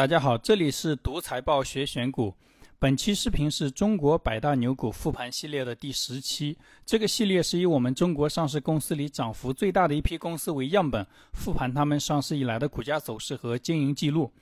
大家好，这里是读财报学选股。本期视频是中国百大牛股复盘系列的第十期。这个系列是以我们中国上市公司里涨幅最大的一批公司为样本，复盘他们上市以来的股价走势和经营记录。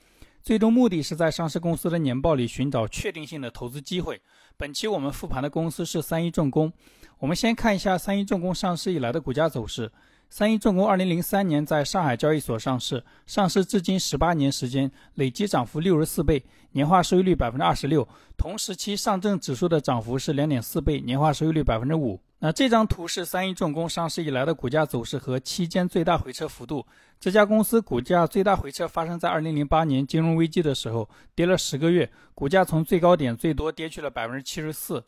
最终目的是在上市公司的年报里寻找确定性的投资机会。本期我们复盘的公司是三一重工。我们先看一下三一重工上市以来的股价走势。三一重工二零零三年在上海交易所上市，上市至今十八年时间，累计涨幅六十四倍，年化收益率百分之二十六。同时期上证指数的涨幅是两点四倍，年化收益率百分之五。那这张图是三一重工上市以来的股价走势和期间最大回撤幅度。这家公司股价最大回撤发生在二零零八年金融危机的时候，跌了十个月，股价从最高点最多跌去了百分之七十四。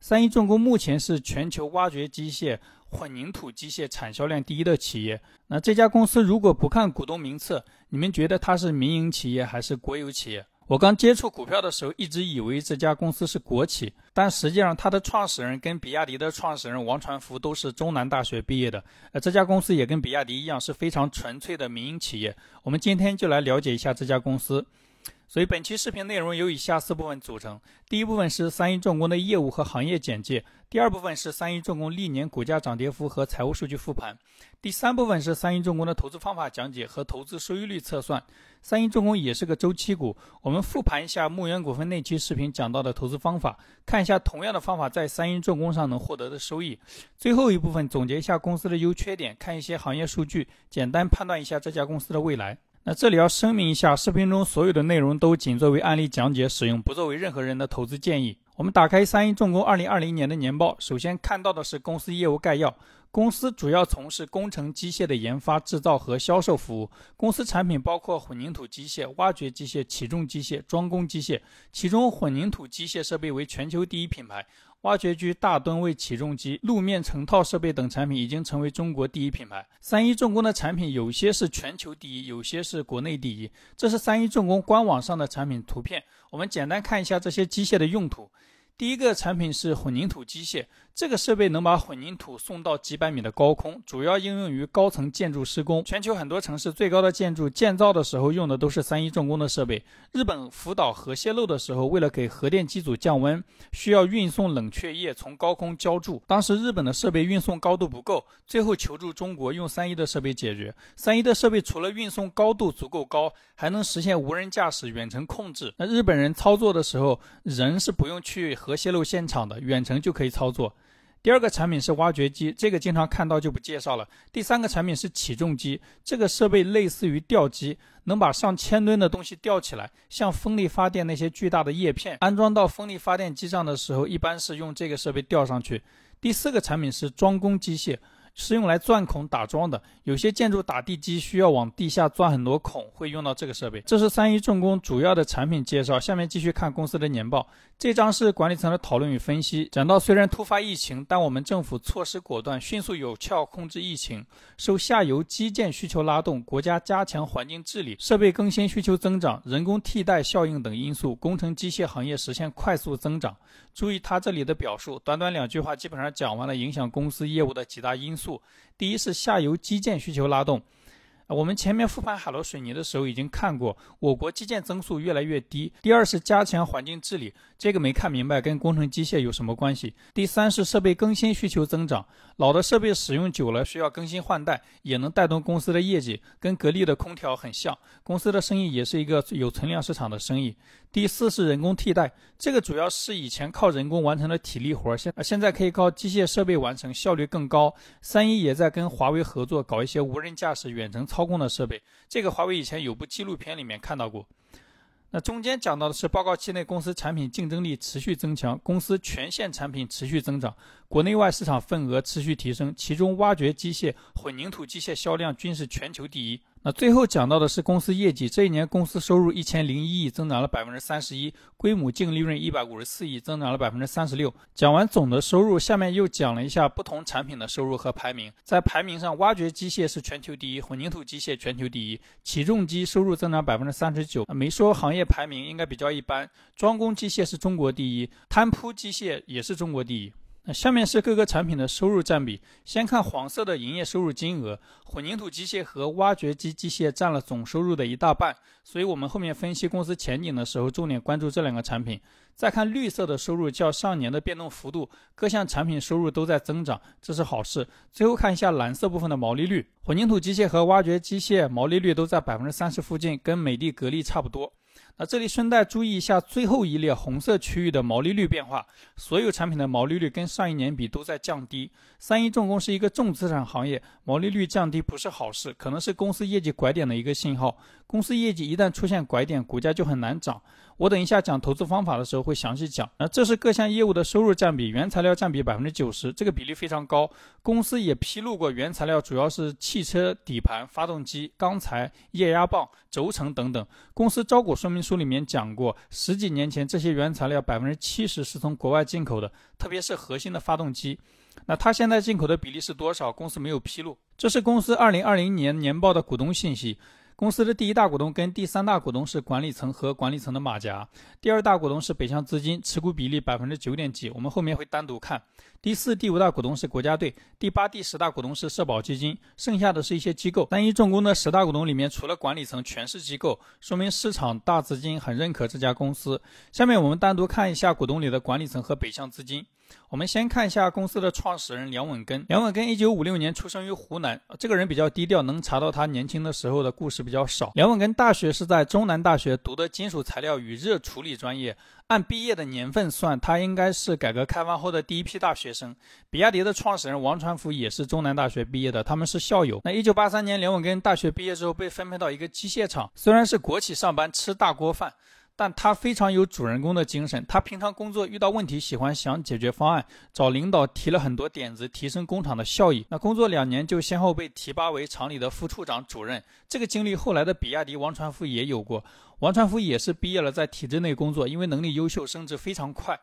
三一重工目前是全球挖掘机械、混凝土机械产销量第一的企业。那这家公司如果不看股东名册，你们觉得它是民营企业还是国有企业？我刚接触股票的时候，一直以为这家公司是国企，但实际上它的创始人跟比亚迪的创始人王传福都是中南大学毕业的。呃，这家公司也跟比亚迪一样是非常纯粹的民营企业。我们今天就来了解一下这家公司。所以本期视频内容由以下四部分组成：第一部分是三一重工的业务和行业简介；第二部分是三一重工历年股价涨跌幅和财务数据复盘；第三部分是三一重工的投资方法讲解和投资收益率测算。三一重工也是个周期股，我们复盘一下牧原股份那期视频讲到的投资方法，看一下同样的方法在三一重工上能获得的收益。最后一部分总结一下公司的优缺点，看一些行业数据，简单判断一下这家公司的未来。那这里要声明一下，视频中所有的内容都仅作为案例讲解使用，不作为任何人的投资建议。我们打开三一重工二零二零年的年报，首先看到的是公司业务概要。公司主要从事工程机械的研发、制造和销售服务。公司产品包括混凝土机械、挖掘机械、起重机械、装工机械，其中混凝土机械设备为全球第一品牌。挖掘机、大吨位起重机、路面成套设备等产品已经成为中国第一品牌。三一重工的产品有些是全球第一，有些是国内第一。这是三一重工官网上的产品图片，我们简单看一下这些机械的用途。第一个产品是混凝土机械，这个设备能把混凝土送到几百米的高空，主要应用于高层建筑施工。全球很多城市最高的建筑建造的时候用的都是三一重工的设备。日本福岛核泄漏的时候，为了给核电机组降温，需要运送冷却液从高空浇筑。当时日本的设备运送高度不够，最后求助中国，用三一的设备解决。三一的设备除了运送高度足够高，还能实现无人驾驶、远程控制。那日本人操作的时候，人是不用去。核泄漏现场的远程就可以操作。第二个产品是挖掘机，这个经常看到就不介绍了。第三个产品是起重机，这个设备类似于吊机，能把上千吨的东西吊起来，像风力发电那些巨大的叶片，安装到风力发电机上的时候，一般是用这个设备吊上去。第四个产品是装工机械。是用来钻孔打桩的，有些建筑打地基需要往地下钻很多孔，会用到这个设备。这是三一重工主要的产品介绍。下面继续看公司的年报，这张是管理层的讨论与分析。讲到虽然突发疫情，但我们政府措施果断，迅速有效控制疫情，受下游基建需求拉动，国家加强环境治理，设备更新需求增长，人工替代效应等因素，工程机械行业实现快速增长。注意他这里的表述，短短两句话基本上讲完了影响公司业务的几大因素。第一是下游基建需求拉动。我们前面复盘海螺水泥的时候已经看过，我国基建增速越来越低。第二是加强环境治理，这个没看明白，跟工程机械有什么关系？第三是设备更新需求增长，老的设备使用久了需要更新换代，也能带动公司的业绩，跟格力的空调很像。公司的生意也是一个有存量市场的生意。第四是人工替代，这个主要是以前靠人工完成的体力活，现现在可以靠机械设备完成，效率更高。三一也在跟华为合作，搞一些无人驾驶远程操控的设备。这个华为以前有部纪录片里面看到过。那中间讲到的是报告期内公司产品竞争力持续增强，公司全线产品持续增长，国内外市场份额持续提升，其中挖掘机械、混凝土机械销量均是全球第一。那最后讲到的是公司业绩，这一年公司收入一千零一亿，增长了百分之三十一，规模净利润一百五十四亿，增长了百分之三十六。讲完总的收入，下面又讲了一下不同产品的收入和排名。在排名上，挖掘机械是全球第一，混凝土机械全球第一，起重机收入增长百分之三十九。没说行业排名应该比较一般。装工机械是中国第一，摊铺机械也是中国第一。那下面是各个产品的收入占比。先看黄色的营业收入金额，混凝土机械和挖掘机机械占了总收入的一大半，所以我们后面分析公司前景的时候，重点关注这两个产品。再看绿色的收入较上年的变动幅度，各项产品收入都在增长，这是好事。最后看一下蓝色部分的毛利率，混凝土机械和挖掘机械毛利率都在百分之三十附近，跟美的格力差不多。那这里顺带注意一下最后一列红色区域的毛利率变化，所有产品的毛利率跟上一年比都在降低。三一重工是一个重资产行业，毛利率降低不是好事，可能是公司业绩拐点的一个信号。公司业绩一旦出现拐点，股价就很难涨。我等一下讲投资方法的时候会详细讲。那这是各项业务的收入占比，原材料占比百分之九十，这个比例非常高。公司也披露过，原材料主要是汽车底盘、发动机、钢材、液压棒、轴承等等。公司招股说明书里面讲过，十几年前这些原材料百分之七十是从国外进口的，特别是核心的发动机。那它现在进口的比例是多少？公司没有披露。这是公司二零二零年年报的股东信息。公司的第一大股东跟第三大股东是管理层和管理层的马甲，第二大股东是北向资金，持股比例百分之九点几，我们后面会单独看。第四、第五大股东是国家队，第八、第十大股东是社保基金，剩下的是一些机构。单一重工的十大股东里面，除了管理层全是机构，说明市场大资金很认可这家公司。下面我们单独看一下股东里的管理层和北向资金。我们先看一下公司的创始人梁稳根。梁稳根一九五六年出生于湖南，这个人比较低调，能查到他年轻的时候的故事比较少。梁稳根大学是在中南大学读的金属材料与热处理专业，按毕业的年份算，他应该是改革开放后的第一批大学生。比亚迪的创始人王传福也是中南大学毕业的，他们是校友。那一九八三年，梁稳根大学毕业之后被分配到一个机械厂，虽然是国企上班，吃大锅饭。但他非常有主人公的精神。他平常工作遇到问题，喜欢想解决方案，找领导提了很多点子，提升工厂的效益。那工作两年，就先后被提拔为厂里的副处长、主任。这个经历，后来的比亚迪王传福也有过。王传福也是毕业了，在体制内工作，因为能力优秀，升职非常快。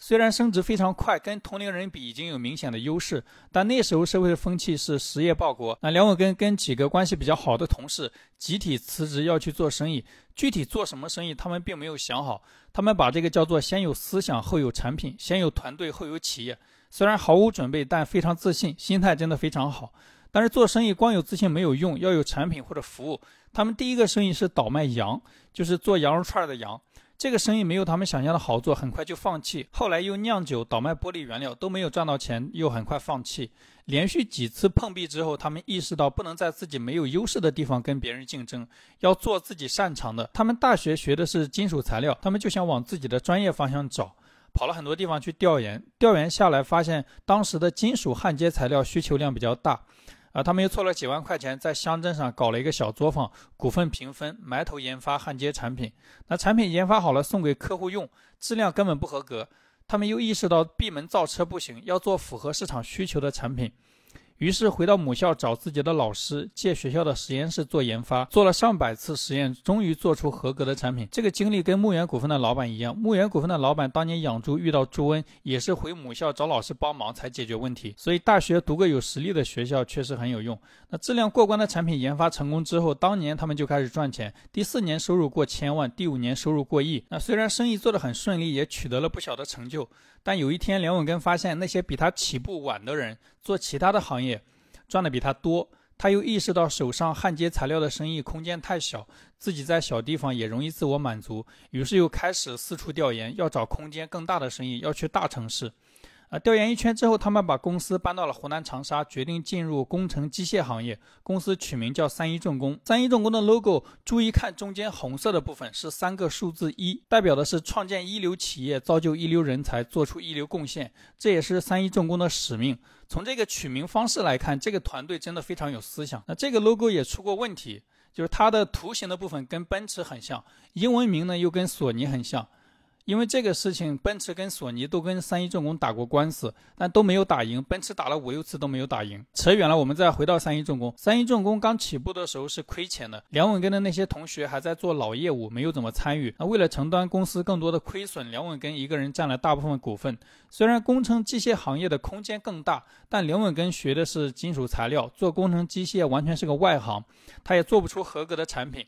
虽然升职非常快，跟同龄人比已经有明显的优势，但那时候社会的风气是实业报国。那梁稳根跟几个关系比较好的同事集体辞职要去做生意，具体做什么生意他们并没有想好。他们把这个叫做“先有思想后有产品，先有团队后有企业”。虽然毫无准备，但非常自信，心态真的非常好。但是做生意光有自信没有用，要有产品或者服务。他们第一个生意是倒卖羊，就是做羊肉串的羊。这个生意没有他们想象的好做，很快就放弃。后来又酿酒、倒卖玻璃原料，都没有赚到钱，又很快放弃。连续几次碰壁之后，他们意识到不能在自己没有优势的地方跟别人竞争，要做自己擅长的。他们大学学的是金属材料，他们就想往自己的专业方向找，跑了很多地方去调研。调研下来发现，当时的金属焊接材料需求量比较大。啊，他们又凑了几万块钱，在乡镇上搞了一个小作坊，股份平分，埋头研发焊接产品。那产品研发好了，送给客户用，质量根本不合格。他们又意识到闭门造车不行，要做符合市场需求的产品。于是回到母校找自己的老师，借学校的实验室做研发，做了上百次实验，终于做出合格的产品。这个经历跟牧原股份的老板一样，牧原股份的老板当年养猪遇到猪瘟，也是回母校找老师帮忙才解决问题。所以大学读个有实力的学校确实很有用。那质量过关的产品研发成功之后，当年他们就开始赚钱，第四年收入过千万，第五年收入过亿。那虽然生意做得很顺利，也取得了不小的成就。但有一天，梁稳根发现那些比他起步晚的人做其他的行业，赚的比他多。他又意识到手上焊接材料的生意空间太小，自己在小地方也容易自我满足，于是又开始四处调研，要找空间更大的生意，要去大城市。啊，调研一圈之后，他们把公司搬到了湖南长沙，决定进入工程机械行业。公司取名叫三一重工。三一重工的 logo，注意看中间红色的部分是三个数字一，代表的是创建一流企业，造就一流人才，做出一流贡献。这也是三一重工的使命。从这个取名方式来看，这个团队真的非常有思想。那这个 logo 也出过问题，就是它的图形的部分跟奔驰很像，英文名呢又跟索尼很像。因为这个事情，奔驰跟索尼都跟三一重工打过官司，但都没有打赢。奔驰打了五六次都没有打赢。扯远了，我们再回到三一重工。三一重工刚起步的时候是亏钱的，梁稳根的那些同学还在做老业务，没有怎么参与。那为了承担公司更多的亏损，梁稳根一个人占了大部分股份。虽然工程机械行业的空间更大，但梁稳根学的是金属材料，做工程机械完全是个外行，他也做不出合格的产品。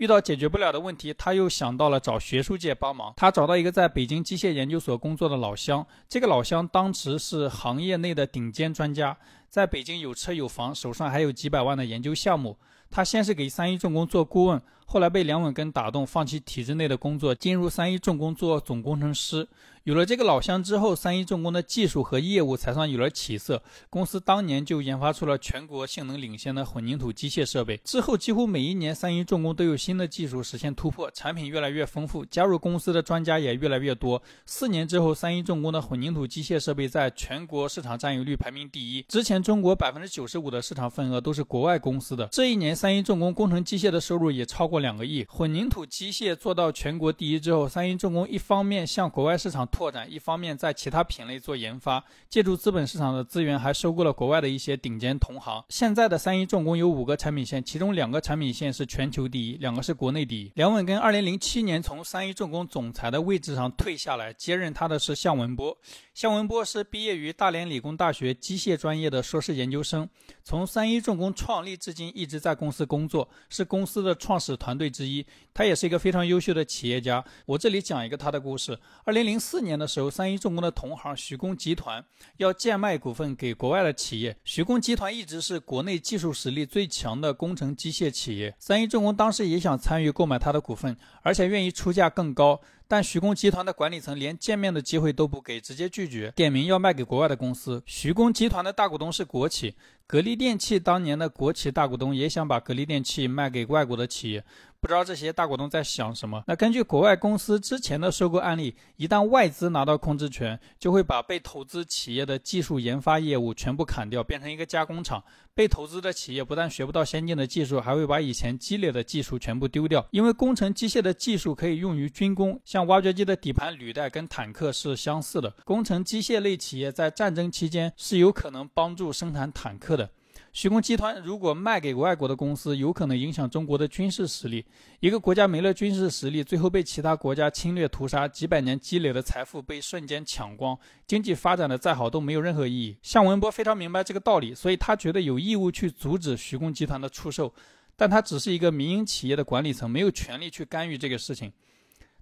遇到解决不了的问题，他又想到了找学术界帮忙。他找到一个在北京机械研究所工作的老乡，这个老乡当时是行业内的顶尖专家，在北京有车有房，手上还有几百万的研究项目。他先是给三一重工做顾问，后来被梁稳根打动，放弃体制内的工作，进入三一重工做总工程师。有了这个老乡之后，三一重工的技术和业务才算有了起色。公司当年就研发出了全国性能领先的混凝土机械设备。之后几乎每一年，三一重工都有新的技术实现突破，产品越来越丰富，加入公司的专家也越来越多。四年之后，三一重工的混凝土机械设备在全国市场占有率排名第一。之前中国百分之九十五的市场份额都是国外公司的。这一年，三一重工工程机械的收入也超过两个亿。混凝土机械做到全国第一之后，三一重工一方面向国外市场拓展，一方面在其他品类做研发，借助资本市场的资源，还收购了国外的一些顶尖同行。现在的三一重工有五个产品线，其中两个产品线是全球第一，两个是国内第一。梁稳根二零零七年从三一重工总裁的位置上退下来，接任他的是向文波。向文波是毕业于大连理工大学机械专业的硕士研究生，从三一重工创立至今一直在公司工作，是公司的创始团队之一。他也是一个非常优秀的企业家。我这里讲一个他的故事。二零零四年的时候，三一重工的同行徐工集团要贱卖股份给国外的企业。徐工集团一直是国内技术实力最强的工程机械企业，三一重工当时也想参与购买他的股份，而且愿意出价更高。但徐工集团的管理层连见面的机会都不给，直接拒绝，点名要卖给国外的公司。徐工集团的大股东是国企，格力电器当年的国企大股东也想把格力电器卖给外国的企业。不知道这些大股东在想什么？那根据国外公司之前的收购案例，一旦外资拿到控制权，就会把被投资企业的技术研发业务全部砍掉，变成一个加工厂。被投资的企业不但学不到先进的技术，还会把以前积累的技术全部丢掉。因为工程机械的技术可以用于军工，像挖掘机的底盘履带跟坦克是相似的。工程机械类企业在战争期间是有可能帮助生产坦克的。徐工集团如果卖给外国的公司，有可能影响中国的军事实力。一个国家没了军事实力，最后被其他国家侵略屠杀，几百年积累的财富被瞬间抢光，经济发展的再好都没有任何意义。向文波非常明白这个道理，所以他觉得有义务去阻止徐工集团的出售。但他只是一个民营企业的管理层，没有权利去干预这个事情。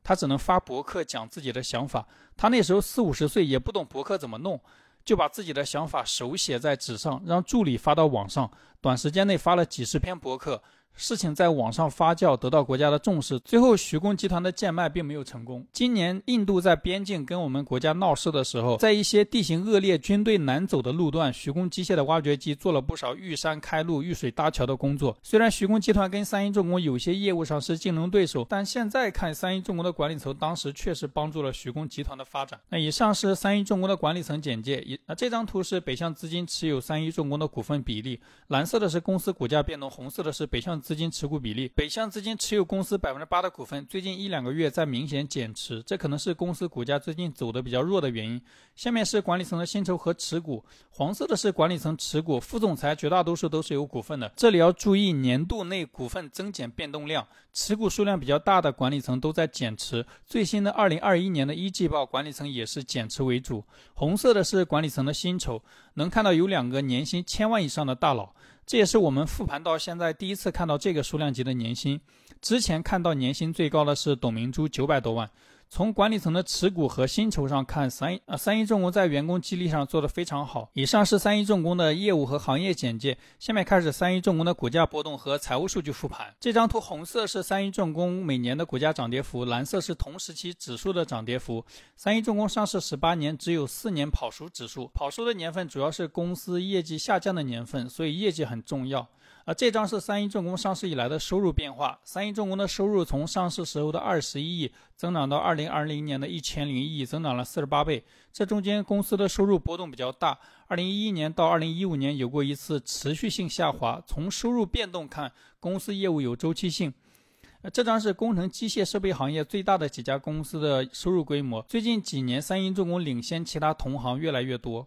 他只能发博客讲自己的想法。他那时候四五十岁，也不懂博客怎么弄。就把自己的想法手写在纸上，让助理发到网上，短时间内发了几十篇博客。事情在网上发酵，得到国家的重视。最后，徐工集团的贱卖并没有成功。今年，印度在边境跟我们国家闹事的时候，在一些地形恶劣、军队难走的路段，徐工机械的挖掘机做了不少遇山开路、遇水搭桥的工作。虽然徐工集团跟三一重工有些业务上是竞争对手，但现在看，三一重工的管理层当时确实帮助了徐工集团的发展。那以上是三一重工的管理层简介。那这张图是北向资金持有三一重工的股份比例，蓝色的是公司股价变动，红色的是北向。资金持股比例，北向资金持有公司百分之八的股份，最近一两个月在明显减持，这可能是公司股价最近走的比较弱的原因。下面是管理层的薪酬和持股，黄色的是管理层持股，副总裁绝大多数都是有股份的。这里要注意年度内股份增减变动量，持股数量比较大的管理层都在减持。最新的二零二一年的一季报，管理层也是减持为主。红色的是管理层的薪酬，能看到有两个年薪千万以上的大佬。这也是我们复盘到现在第一次看到这个数量级的年薪，之前看到年薪最高的是董明珠九百多万。从管理层的持股和薪酬上看，三一啊三一重工在员工激励上做得非常好。以上是三一重工的业务和行业简介，下面开始三一重工的股价波动和财务数据复盘。这张图红色是三一重工每年的股价涨跌幅，蓝色是同时期指数的涨跌幅。三一重工上市十八年，只有四年跑输指数，跑输的年份主要是公司业绩下降的年份，所以业绩很重要。啊，这张是三一重工上市以来的收入变化。三一重工的收入从上市时候的二十一亿增长到二零二零年的一千零一亿，增长了四十八倍。这中间公司的收入波动比较大。二零一一年到二零一五年有过一次持续性下滑。从收入变动看，公司业务有周期性。这张是工程机械设备行业最大的几家公司的收入规模。最近几年，三一重工领先其他同行越来越多。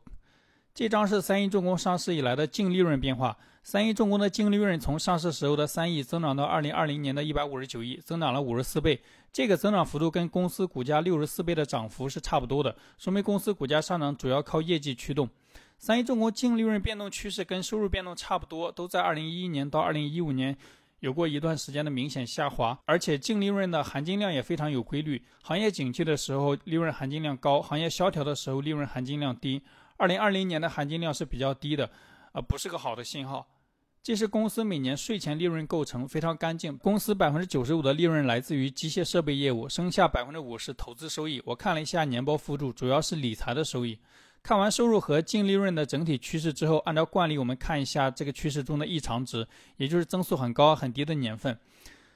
这张是三一重工上市以来的净利润变化。三一重工的净利润从上市时候的三亿增长到二零二零年的一百五十九亿，增长了五十四倍。这个增长幅度跟公司股价六十四倍的涨幅是差不多的，说明公司股价上涨主要靠业绩驱动。三一重工净利润变动趋势跟收入变动差不多，都在二零一一年到二零一五年有过一段时间的明显下滑，而且净利润的含金量也非常有规律。行业景气的时候，利润含金量高；行业萧条的时候，利润含金量低。二零二零年的含金量是比较低的，呃，不是个好的信号。这是公司每年税前利润构成非常干净。公司百分之九十五的利润来自于机械设备业务，剩下百分之五是投资收益。我看了一下年报附注，主要是理财的收益。看完收入和净利润的整体趋势之后，按照惯例，我们看一下这个趋势中的异常值，也就是增速很高、很低的年份。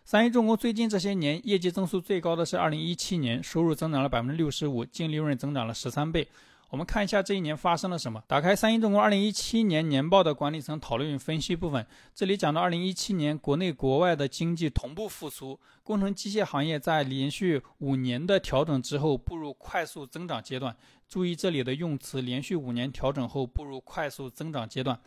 三一重工最近这些年业绩增速最高的是二零一七年，收入增长了百分之六十五，净利润增长了十三倍。我们看一下这一年发生了什么。打开三一重工二零一七年年报的管理层讨论与分析部分，这里讲到二零一七年国内国外的经济同步复苏，工程机械行业在连续五年的调整之后步入快速增长阶段。注意这里的用词，连续五年调整后步入快速增长阶段。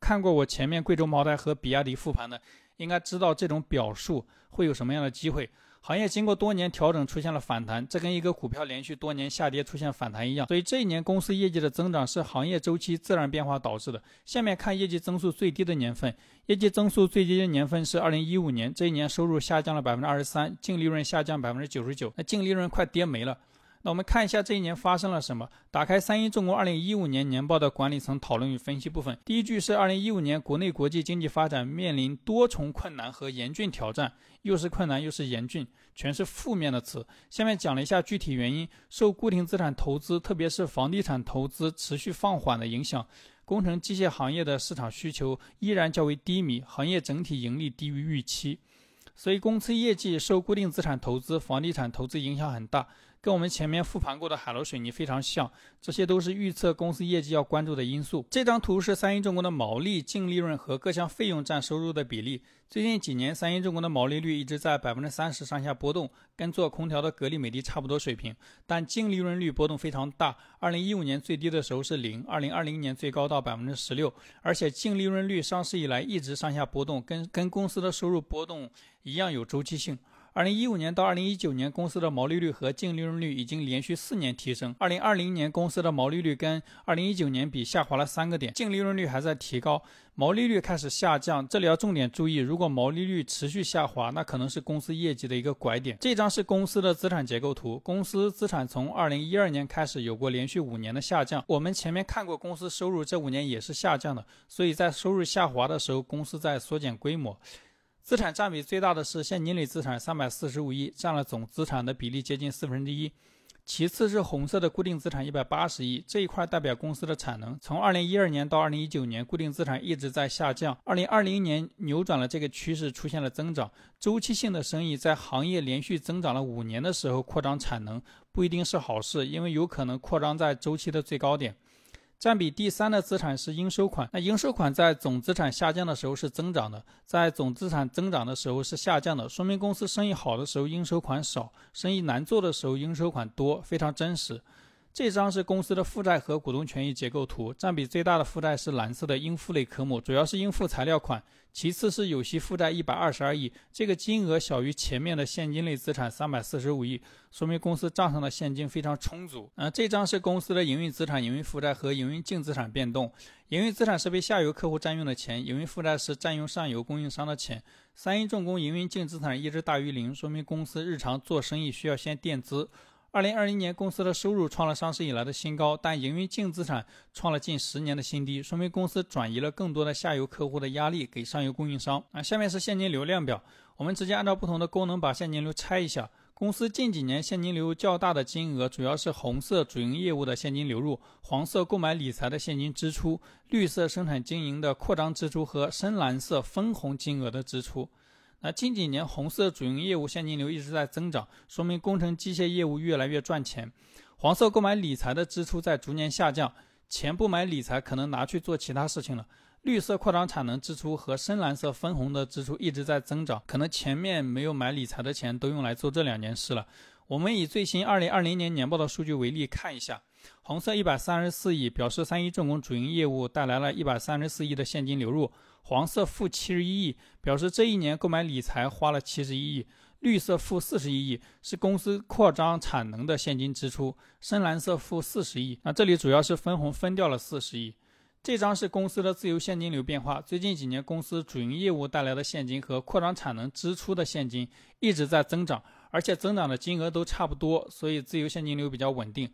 看过我前面贵州茅台和比亚迪复盘的，应该知道这种表述会有什么样的机会。行业经过多年调整出现了反弹，这跟一个股票连续多年下跌出现反弹一样。所以这一年公司业绩的增长是行业周期自然变化导致的。下面看业绩增速最低的年份，业绩增速最低的年份是二零一五年，这一年收入下降了百分之二十三，净利润下降百分之九十九，那净利润快跌没了。那我们看一下这一年发生了什么。打开三一重工二零一五年年报的管理层讨论与分析部分，第一句是二零一五年国内国际经济发展面临多重困难和严峻挑战，又是困难又是严峻，全是负面的词。下面讲了一下具体原因，受固定资产投资，特别是房地产投资持续放缓的影响，工程机械行业的市场需求依然较为低迷，行业整体盈利低于预期，所以公司业绩受固定资产投资、房地产投资影响很大。跟我们前面复盘过的海螺水泥非常像，这些都是预测公司业绩要关注的因素。这张图是三一重工的毛利、净利润和各项费用占收入的比例。最近几年，三一重工的毛利率一直在百分之三十上下波动，跟做空调的格力、美的差不多水平。但净利润率波动非常大，二零一五年最低的时候是零，二零二零年最高到百分之十六，而且净利润率上市以来一直上下波动，跟跟公司的收入波动一样有周期性。二零一五年到二零一九年，公司的毛利率和净利润率已经连续四年提升。二零二零年，公司的毛利率跟二零一九年比下滑了三个点，净利润率还在提高，毛利率开始下降。这里要重点注意，如果毛利率持续下滑，那可能是公司业绩的一个拐点。这张是公司的资产结构图，公司资产从二零一二年开始有过连续五年的下降。我们前面看过，公司收入这五年也是下降的，所以在收入下滑的时候，公司在缩减规模。资产占比最大的是现金类资产，三百四十五亿，占了总资产的比例接近四分之一。其次是红色的固定资产一百八十亿，这一块代表公司的产能。从二零一二年到二零一九年，固定资产一直在下降。二零二零年扭转了这个趋势，出现了增长。周期性的生意在行业连续增长了五年的时候扩张产能，不一定是好事，因为有可能扩张在周期的最高点。占比第三的资产是应收款，那应收款在总资产下降的时候是增长的，在总资产增长的时候是下降的，说明公司生意好的时候应收款少，生意难做的时候应收款多，非常真实。这张是公司的负债和股东权益结构图，占比最大的负债是蓝色的应付类科目，主要是应付材料款，其次是有息负债一百二十二亿，这个金额小于前面的现金类资产三百四十五亿，说明公司账上的现金非常充足。呃，这张是公司的营运资产、营运负债和营运净资产变动，营运资产是被下游客户占用的钱，营运负债是占用上游供应商的钱。三一重工营运净资产一直大于零，说明公司日常做生意需要先垫资。二零二零年，公司的收入创了上市以来的新高，但营运净资产创了近十年的新低，说明公司转移了更多的下游客户的压力给上游供应商。啊，下面是现金流量表，我们直接按照不同的功能把现金流拆一下。公司近几年现金流较大的金额主要是红色主营业务的现金流入，黄色购买理财的现金支出，绿色生产经营的扩张支出和深蓝色分红金额的支出。那近几年红色主营业务现金流一直在增长，说明工程机械业务越来越赚钱。黄色购买理财的支出在逐年下降，钱不买理财可能拿去做其他事情了。绿色扩张产能支出和深蓝色分红的支出一直在增长，可能前面没有买理财的钱都用来做这两件事了。我们以最新二零二零年年报的数据为例看一下。红色一百三十四亿，表示三一重工主营业务带来了一百三十四亿的现金流入。黄色负七十一亿，表示这一年购买理财花了七十一亿。绿色负四十一亿，是公司扩张产能的现金支出。深蓝色负四十亿，那这里主要是分红分掉了四十亿。这张是公司的自由现金流变化。最近几年，公司主营业务带来的现金和扩张产能支出的现金一直在增长，而且增长的金额都差不多，所以自由现金流比较稳定，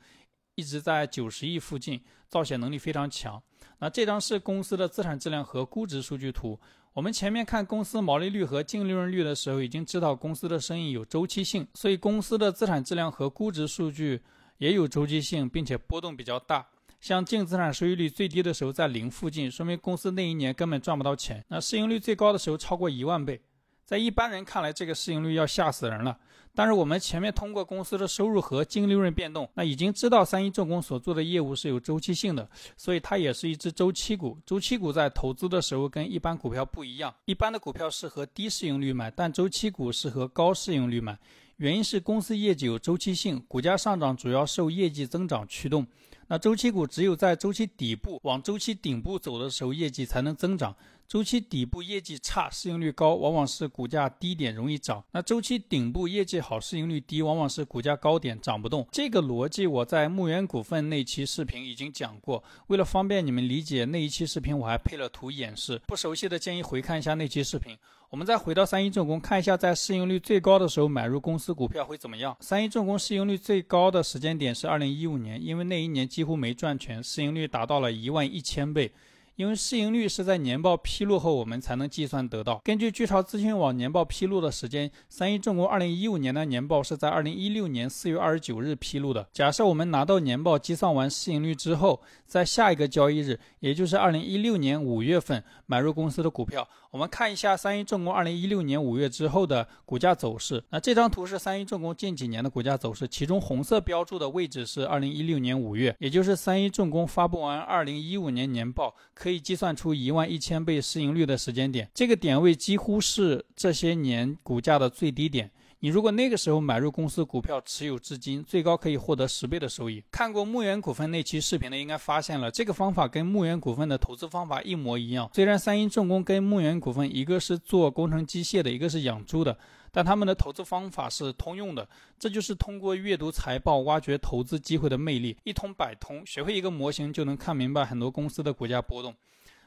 一直在九十亿附近，造血能力非常强。那这张是公司的资产质量和估值数据图。我们前面看公司毛利率和净利润率的时候，已经知道公司的生意有周期性，所以公司的资产质量和估值数据也有周期性，并且波动比较大。像净资产收益率最低的时候在零附近，说明公司那一年根本赚不到钱。那市盈率最高的时候超过一万倍。在一般人看来，这个市盈率要吓死人了。但是我们前面通过公司的收入和净利润变动，那已经知道三一重工所做的业务是有周期性的，所以它也是一只周期股。周期股在投资的时候跟一般股票不一样，一般的股票适合低市盈率买，但周期股适合高市盈率买。原因是公司业绩有周期性，股价上涨主要受业绩增长驱动。那周期股只有在周期底部往周期顶部走的时候，业绩才能增长。周期底部业绩差、市盈率高，往往是股价低点容易涨；那周期顶部业绩好、市盈率低，往往是股价高点涨不动。这个逻辑我在牧原股份那期视频已经讲过，为了方便你们理解，那一期视频我还配了图演示。不熟悉的建议回看一下那期视频。我们再回到三一重工，看一下在市盈率最高的时候买入公司股票会怎么样。三一重工市盈率最高的时间点是二零一五年，因为那一年几乎没赚钱，市盈率达到了一万一千倍。因为市盈率是在年报披露后我们才能计算得到。根据巨潮资讯网年报披露的时间，三一重工二零一五年的年报是在二零一六年四月二十九日披露的。假设我们拿到年报计算完市盈率之后，在下一个交易日，也就是二零一六年五月份买入公司的股票。我们看一下三一重工二零一六年五月之后的股价走势。那这张图是三一重工近几年的股价走势，其中红色标注的位置是二零一六年五月，也就是三一重工发布完二零一五年年报，可以计算出一万一千倍市盈率的时间点。这个点位几乎是这些年股价的最低点。你如果那个时候买入公司股票，持有至今，最高可以获得十倍的收益。看过牧原股份那期视频的，应该发现了这个方法跟牧原股份的投资方法一模一样。虽然三一重工跟牧原股份一个是做工程机械的，一个是养猪的，但他们的投资方法是通用的。这就是通过阅读财报挖掘投资机会的魅力，一通百通，学会一个模型就能看明白很多公司的股价波动。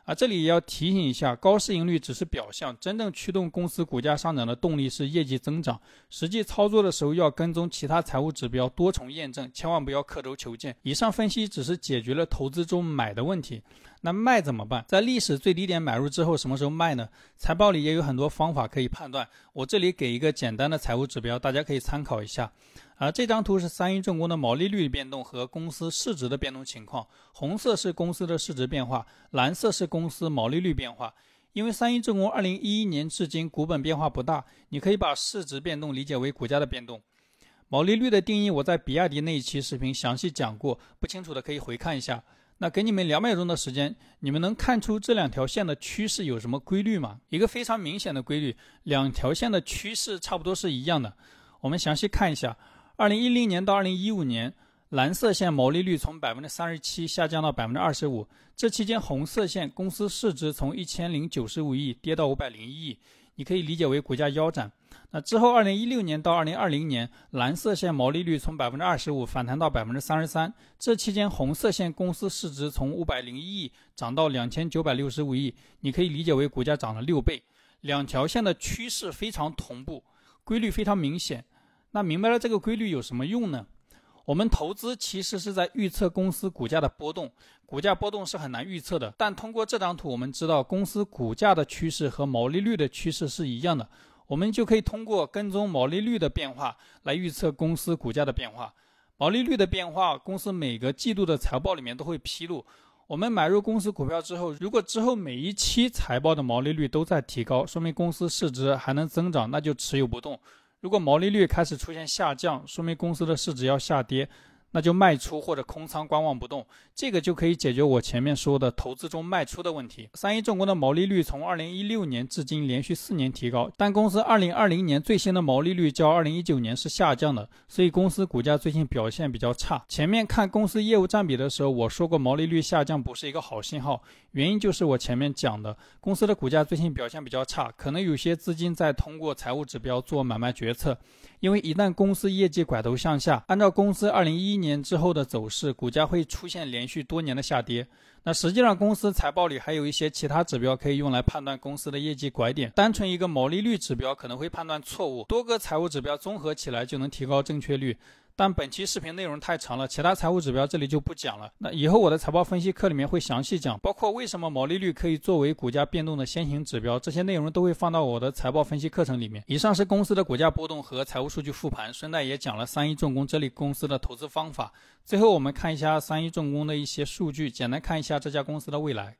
啊，这里也要提醒一下，高市盈率只是表象，真正驱动公司股价上涨的动力是业绩增长。实际操作的时候要跟踪其他财务指标，多重验证，千万不要刻舟求剑。以上分析只是解决了投资中买的问题。那卖怎么办？在历史最低点买入之后，什么时候卖呢？财报里也有很多方法可以判断。我这里给一个简单的财务指标，大家可以参考一下。啊，这张图是三一重工的毛利率变动和公司市值的变动情况。红色是公司的市值变化，蓝色是公司毛利率变化。因为三一重工二零一一年至今股本变化不大，你可以把市值变动理解为股价的变动。毛利率的定义我在比亚迪那一期视频详细讲过，不清楚的可以回看一下。那给你们两秒钟的时间，你们能看出这两条线的趋势有什么规律吗？一个非常明显的规律，两条线的趋势差不多是一样的。我们详细看一下，二零一零年到二零一五年，蓝色线毛利率从百分之三十七下降到百分之二十五，这期间红色线公司市值从一千零九十五亿跌到五百零一亿。你可以理解为股价腰斩。那之后，二零一六年到二零二零年，蓝色线毛利率从百分之二十五反弹到百分之三十三。这期间，红色线公司市值从五百零一亿涨到两千九百六十五亿。你可以理解为股价涨了六倍。两条线的趋势非常同步，规律非常明显。那明白了这个规律有什么用呢？我们投资其实是在预测公司股价的波动，股价波动是很难预测的。但通过这张图，我们知道公司股价的趋势和毛利率的趋势是一样的，我们就可以通过跟踪毛利率的变化来预测公司股价的变化。毛利率的变化，公司每个季度的财报里面都会披露。我们买入公司股票之后，如果之后每一期财报的毛利率都在提高，说明公司市值还能增长，那就持有不动。如果毛利率开始出现下降，说明公司的市值要下跌。那就卖出或者空仓观望不动，这个就可以解决我前面说的投资中卖出的问题。三一重工的毛利率从二零一六年至今连续四年提高，但公司二零二零年最新的毛利率较二零一九年是下降的，所以公司股价最近表现比较差。前面看公司业务占比的时候，我说过毛利率下降不是一个好信号，原因就是我前面讲的，公司的股价最近表现比较差，可能有些资金在通过财务指标做买卖决策。因为一旦公司业绩拐头向下，按照公司二零一一年之后的走势，股价会出现连续多年的下跌。那实际上，公司财报里还有一些其他指标可以用来判断公司的业绩拐点。单纯一个毛利率指标可能会判断错误，多个财务指标综合起来就能提高正确率。但本期视频内容太长了，其他财务指标这里就不讲了。那以后我的财报分析课里面会详细讲，包括为什么毛利率可以作为股价变动的先行指标，这些内容都会放到我的财报分析课程里面。以上是公司的股价波动和财务数据复盘，顺带也讲了三一重工这类公司的投资方法。最后我们看一下三一重工的一些数据，简单看一下这家公司的未来。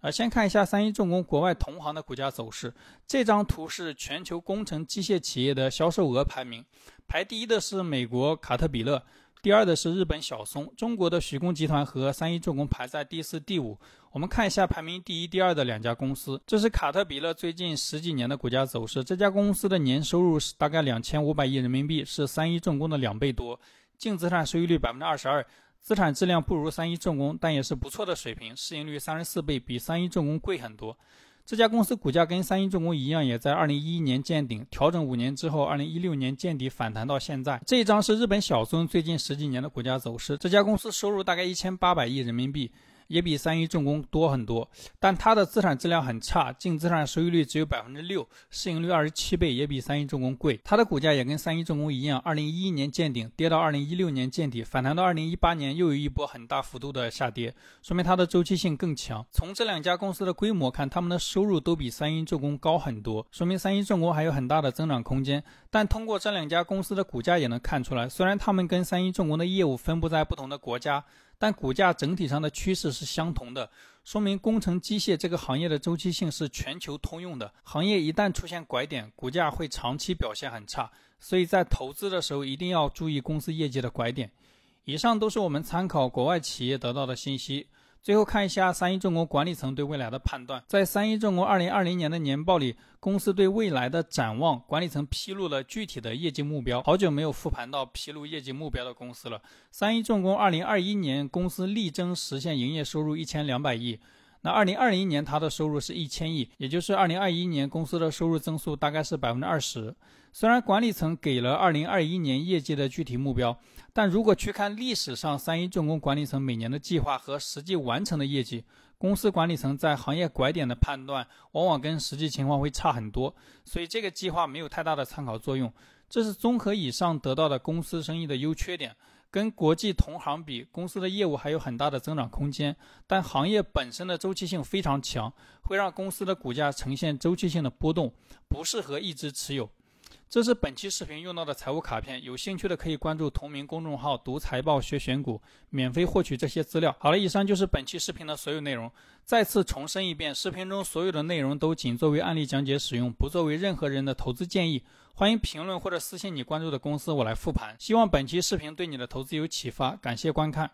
呃，先看一下三一重工国外同行的股价走势。这张图是全球工程机械企业的销售额排名，排第一的是美国卡特彼勒，第二的是日本小松，中国的徐工集团和三一重工排在第四、第五。我们看一下排名第一、第二的两家公司，这是卡特彼勒最近十几年的股价走势。这家公司的年收入是大概两千五百亿人民币，是三一重工的两倍多，净资产收益率百分之二十二。资产质量不如三一重工，但也是不错的水平。市盈率三十四倍，比三一重工贵很多。这家公司股价跟三一重工一样，也在二零一一年见顶，调整五年之后，二零一六年见底反弹到现在。这一张是日本小松最近十几年的股价走势。这家公司收入大概一千八百亿人民币。也比三一重工多很多，但它的资产质量很差，净资产收益率只有百分之六，市盈率二十七倍，也比三一重工贵。它的股价也跟三一重工一样，二零一一年见顶，跌到二零一六年见底，反弹到二零一八年又有一波很大幅度的下跌，说明它的周期性更强。从这两家公司的规模看，他们的收入都比三一重工高很多，说明三一重工还有很大的增长空间。但通过这两家公司的股价也能看出来，虽然他们跟三一重工的业务分布在不同的国家。但股价整体上的趋势是相同的，说明工程机械这个行业的周期性是全球通用的。行业一旦出现拐点，股价会长期表现很差，所以在投资的时候一定要注意公司业绩的拐点。以上都是我们参考国外企业得到的信息。最后看一下三一重工管理层对未来的判断。在三一重工二零二零年的年报里，公司对未来的展望，管理层披露了具体的业绩目标。好久没有复盘到披露业绩目标的公司了。三一重工二零二一年公司力争实现营业收入一千两百亿。那二零二零年它的收入是一千亿，也就是二零二一年公司的收入增速大概是百分之二十。虽然管理层给了二零二一年业绩的具体目标，但如果去看历史上三一重工管理层每年的计划和实际完成的业绩，公司管理层在行业拐点的判断往往跟实际情况会差很多，所以这个计划没有太大的参考作用。这是综合以上得到的公司生意的优缺点。跟国际同行比，公司的业务还有很大的增长空间，但行业本身的周期性非常强，会让公司的股价呈现周期性的波动，不适合一直持有。这是本期视频用到的财务卡片，有兴趣的可以关注同名公众号“读财报学选股”，免费获取这些资料。好了，以上就是本期视频的所有内容。再次重申一遍，视频中所有的内容都仅作为案例讲解使用，不作为任何人的投资建议。欢迎评论或者私信你关注的公司，我来复盘。希望本期视频对你的投资有启发，感谢观看。